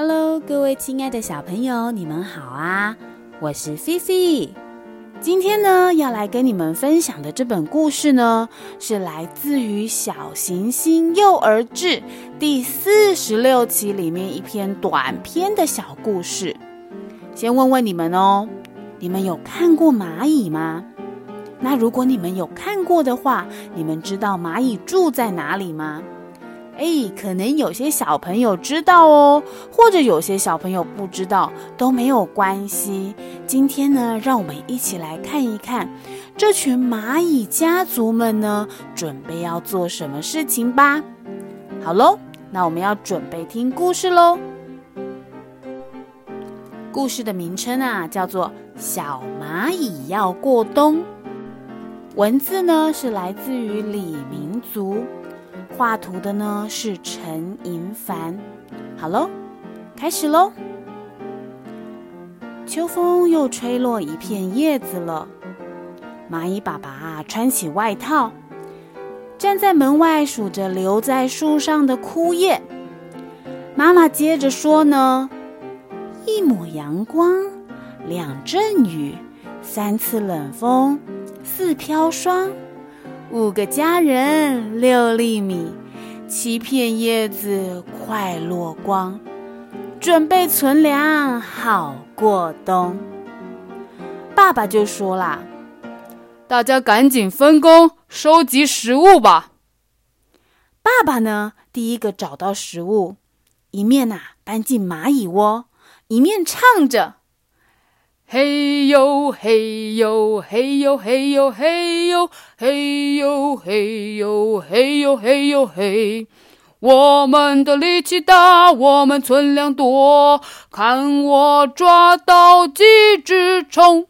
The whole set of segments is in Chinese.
Hello，各位亲爱的小朋友，你们好啊！我是菲菲。今天呢，要来跟你们分享的这本故事呢，是来自于《小行星幼儿志》第四十六期里面一篇短篇的小故事。先问问你们哦，你们有看过蚂蚁吗？那如果你们有看过的话，你们知道蚂蚁住在哪里吗？哎，可能有些小朋友知道哦，或者有些小朋友不知道，都没有关系。今天呢，让我们一起来看一看这群蚂蚁家族们呢，准备要做什么事情吧。好喽，那我们要准备听故事喽。故事的名称啊，叫做《小蚂蚁要过冬》。文字呢，是来自于李明族。画图的呢是陈银凡。好喽，开始喽。秋风又吹落一片叶子了。蚂蚁爸爸啊，穿起外套，站在门外数着留在树上的枯叶。妈妈接着说呢：一抹阳光，两阵雨，三次冷风，四飘霜。五个家人，六粒米，七片叶子，快落光，准备存粮，好过冬。爸爸就说啦：“大家赶紧分工收集食物吧。”爸爸呢，第一个找到食物，一面呐搬进蚂蚁窝，一面唱着。嘿呦嘿呦嘿呦嘿呦嘿呦嘿呦嘿呦嘿呦嘿呦嘿，我们的力气大，我们存粮多，看我抓到几只虫，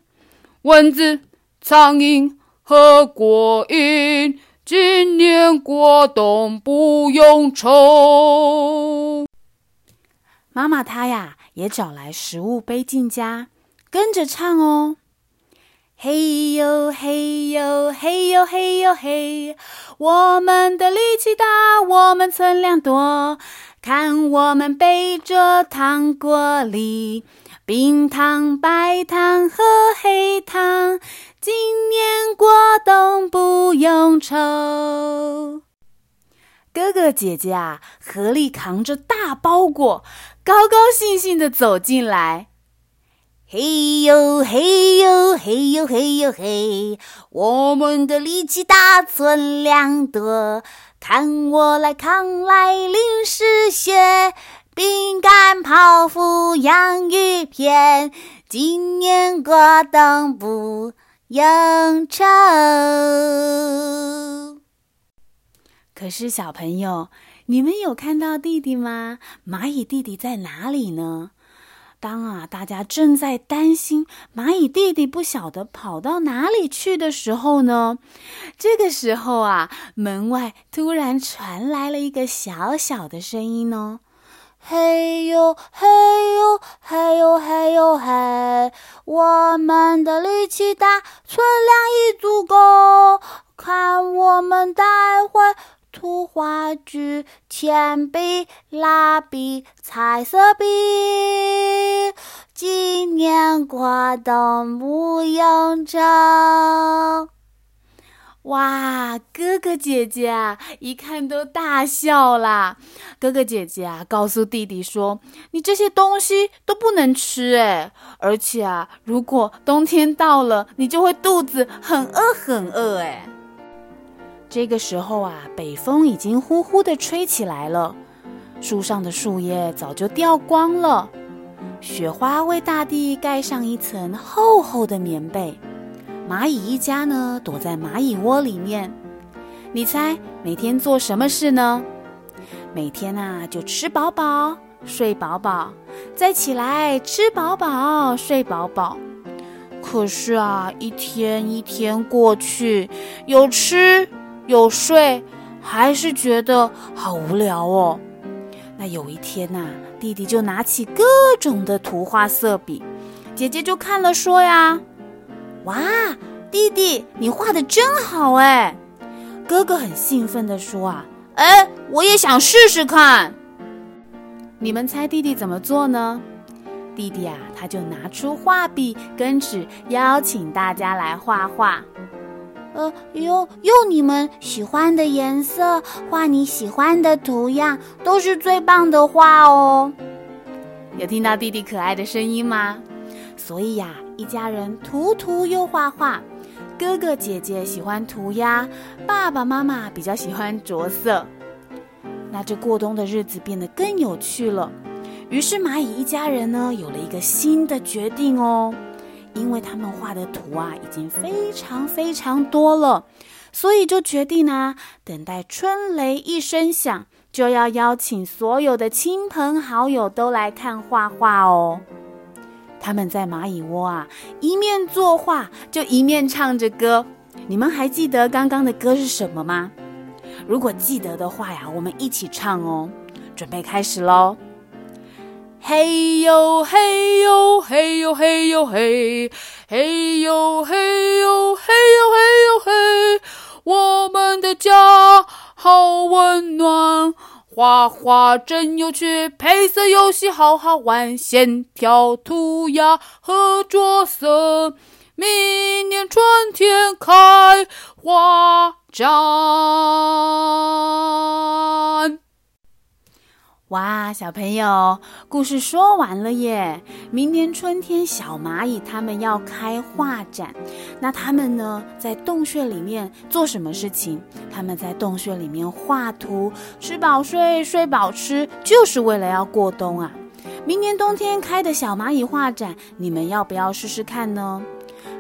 蚊子、苍蝇和果蝇，今年过冬不用愁。妈妈她呀，也找来食物背进家。跟着唱哦，嘿呦嘿呦嘿呦嘿呦嘿，我们的力气大，我们存粮多，看我们背着糖果里，冰糖、白糖和黑糖，今年过冬不用愁。哥哥姐姐啊，合力扛着大包裹，高高兴兴的走进来。嘿呦嘿呦嘿呦嘿呦嘿，我们的力气大，存粮多，看我来扛来零食雪，饼干、泡芙、洋芋片，今年过冬不用愁。可是小朋友，你们有看到弟弟吗？蚂蚁弟弟在哪里呢？当啊，大家正在担心蚂蚁弟弟不晓得跑到哪里去的时候呢，这个时候啊，门外突然传来了一个小小的声音哦：“嘿呦嘿呦嘿呦嘿呦嘿，我们的力气大，存量已足够，看我们待会。”图画具、铅笔、蜡笔、彩色笔，今年过冬不用愁。哇，哥哥姐姐，一看都大笑啦。哥哥姐姐啊，告诉弟弟说：“你这些东西都不能吃诶，而且啊，如果冬天到了，你就会肚子很饿很饿诶。这个时候啊，北风已经呼呼的吹起来了，树上的树叶早就掉光了，雪花为大地盖上一层厚厚的棉被。蚂蚁一家呢，躲在蚂蚁窝里面。你猜每天做什么事呢？每天啊，就吃饱饱，睡饱饱，再起来吃饱饱，睡饱饱。可是啊，一天一天过去，有吃。有睡，还是觉得好无聊哦。那有一天呐，弟弟就拿起各种的图画色笔，姐姐就看了说呀：“哇，弟弟你画的真好哎！”哥哥很兴奋的说：“啊，哎，我也想试试看。”你们猜弟弟怎么做呢？弟弟啊，他就拿出画笔跟纸，邀请大家来画画。呃，用用你们喜欢的颜色画你喜欢的图样，都是最棒的画哦。有听到弟弟可爱的声音吗？所以呀，一家人涂涂又画画。哥哥姐姐喜欢涂鸦，爸爸妈妈比较喜欢着色。那这过冬的日子变得更有趣了。于是蚂蚁一家人呢，有了一个新的决定哦。因为他们画的图啊，已经非常非常多了，所以就决定啊，等待春雷一声响，就要邀请所有的亲朋好友都来看画画哦。他们在蚂蚁窝啊，一面作画，就一面唱着歌。你们还记得刚刚的歌是什么吗？如果记得的话呀，我们一起唱哦。准备开始喽！嘿呦嘿呦嘿呦嘿呦嘿，嘿呦嘿呦嘿呦嘿呦嘿，我们的家好温暖。画画真有趣，配色游戏好好玩，线条、涂鸦和着色，明年春天开花展。哇，小朋友，故事说完了耶！明年春天，小蚂蚁他们要开画展，那他们呢，在洞穴里面做什么事情？他们在洞穴里面画图，吃饱睡，睡饱吃，就是为了要过冬啊！明年冬天开的小蚂蚁画展，你们要不要试试看呢？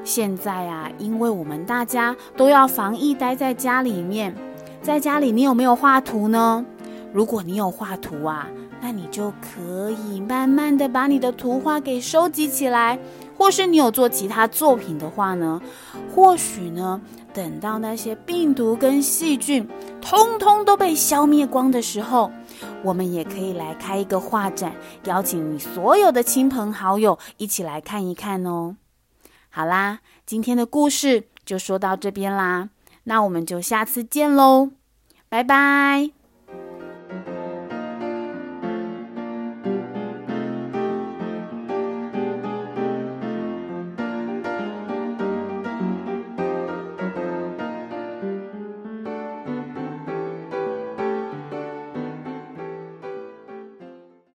现在啊，因为我们大家都要防疫，待在家里面，在家里你有没有画图呢？如果你有画图啊，那你就可以慢慢的把你的图画给收集起来，或是你有做其他作品的话呢，或许呢，等到那些病毒跟细菌通通都被消灭光的时候，我们也可以来开一个画展，邀请你所有的亲朋好友一起来看一看哦。好啦，今天的故事就说到这边啦，那我们就下次见喽，拜拜。